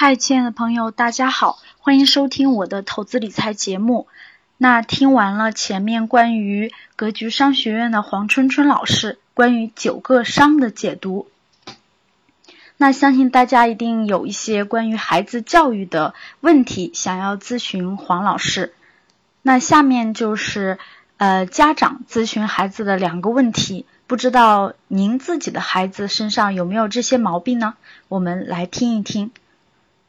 嗨，亲爱的朋友，大家好，欢迎收听我的投资理财节目。那听完了前面关于格局商学院的黄春春老师关于九个商的解读，那相信大家一定有一些关于孩子教育的问题想要咨询黄老师。那下面就是呃家长咨询孩子的两个问题，不知道您自己的孩子身上有没有这些毛病呢？我们来听一听。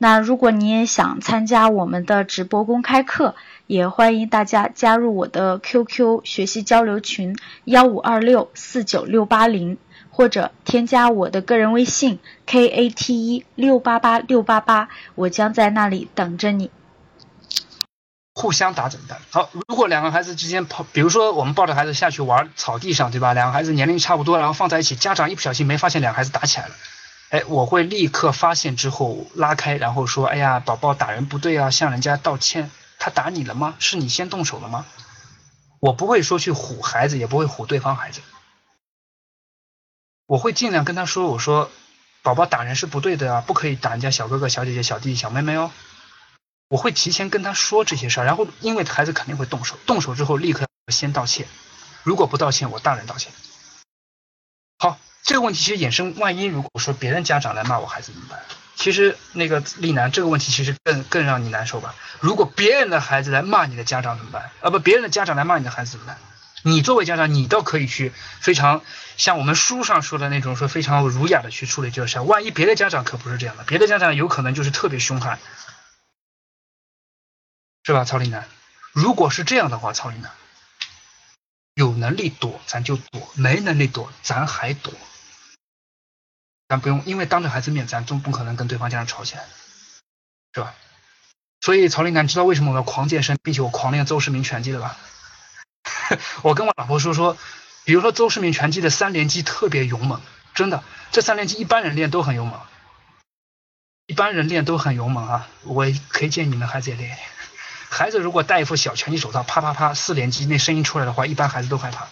那如果你也想参加我们的直播公开课，也欢迎大家加入我的 QQ 学习交流群幺五二六四九六八零，或者添加我的个人微信 KAT 六八八六八八，我将在那里等着你。互相打怎么办？好，如果两个孩子之间跑，比如说我们抱着孩子下去玩草地上，对吧？两个孩子年龄差不多，然后放在一起，家长一不小心没发现两个孩子打起来了。哎，我会立刻发现之后拉开，然后说：“哎呀，宝宝打人不对啊，向人家道歉。他打你了吗？是你先动手了吗？”我不会说去唬孩子，也不会唬对方孩子。我会尽量跟他说：“我说，宝宝打人是不对的啊，不可以打人家小哥哥、小姐姐、小弟弟、小妹妹哦。”我会提前跟他说这些事儿，然后因为孩子肯定会动手，动手之后立刻先道歉。如果不道歉，我大人道歉。这个问题其实衍生，万一如果说别人家长来骂我孩子怎么办？其实那个丽楠，这个问题其实更更让你难受吧？如果别人的孩子来骂你的家长怎么办？啊不，别人的家长来骂你的孩子怎么办？你作为家长，你倒可以去非常像我们书上说的那种，说非常儒雅的去处理这个事。万一别的家长可不是这样的，别的家长有可能就是特别凶悍，是吧？曹丽楠，如果是这样的话，曹丽楠能力躲咱就躲，没能力躲咱还躲。咱不用，因为当着孩子面，咱总不可能跟对方家长吵起来，是吧？所以曹林楠知道为什么我要狂健身，并且我狂练邹市明拳击了吧？我跟我老婆说说，比如说邹市明拳击的三连击特别勇猛，真的，这三连击一般人练都很勇猛，一般人练都很勇猛啊！我可以建议你们孩子也练练。孩子如果戴一副小拳击手套，啪啪啪四连击，那声音出来的话，一般孩子都害怕。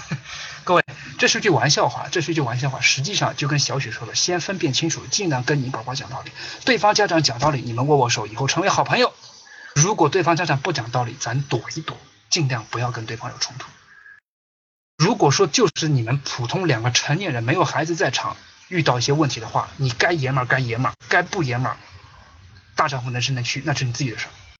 各位，这是句玩笑话，这是句玩笑话。实际上就跟小雪说的，先分辨清楚，尽量跟你宝宝讲道理。对方家长讲道理，你们握握手，以后成为好朋友。如果对方家长不讲道理，咱躲一躲，尽量不要跟对方有冲突。如果说就是你们普通两个成年人，没有孩子在场，遇到一些问题的话，你该爷们儿该爷们儿，该不爷们儿，大丈夫能伸能屈，那是你自己的事儿。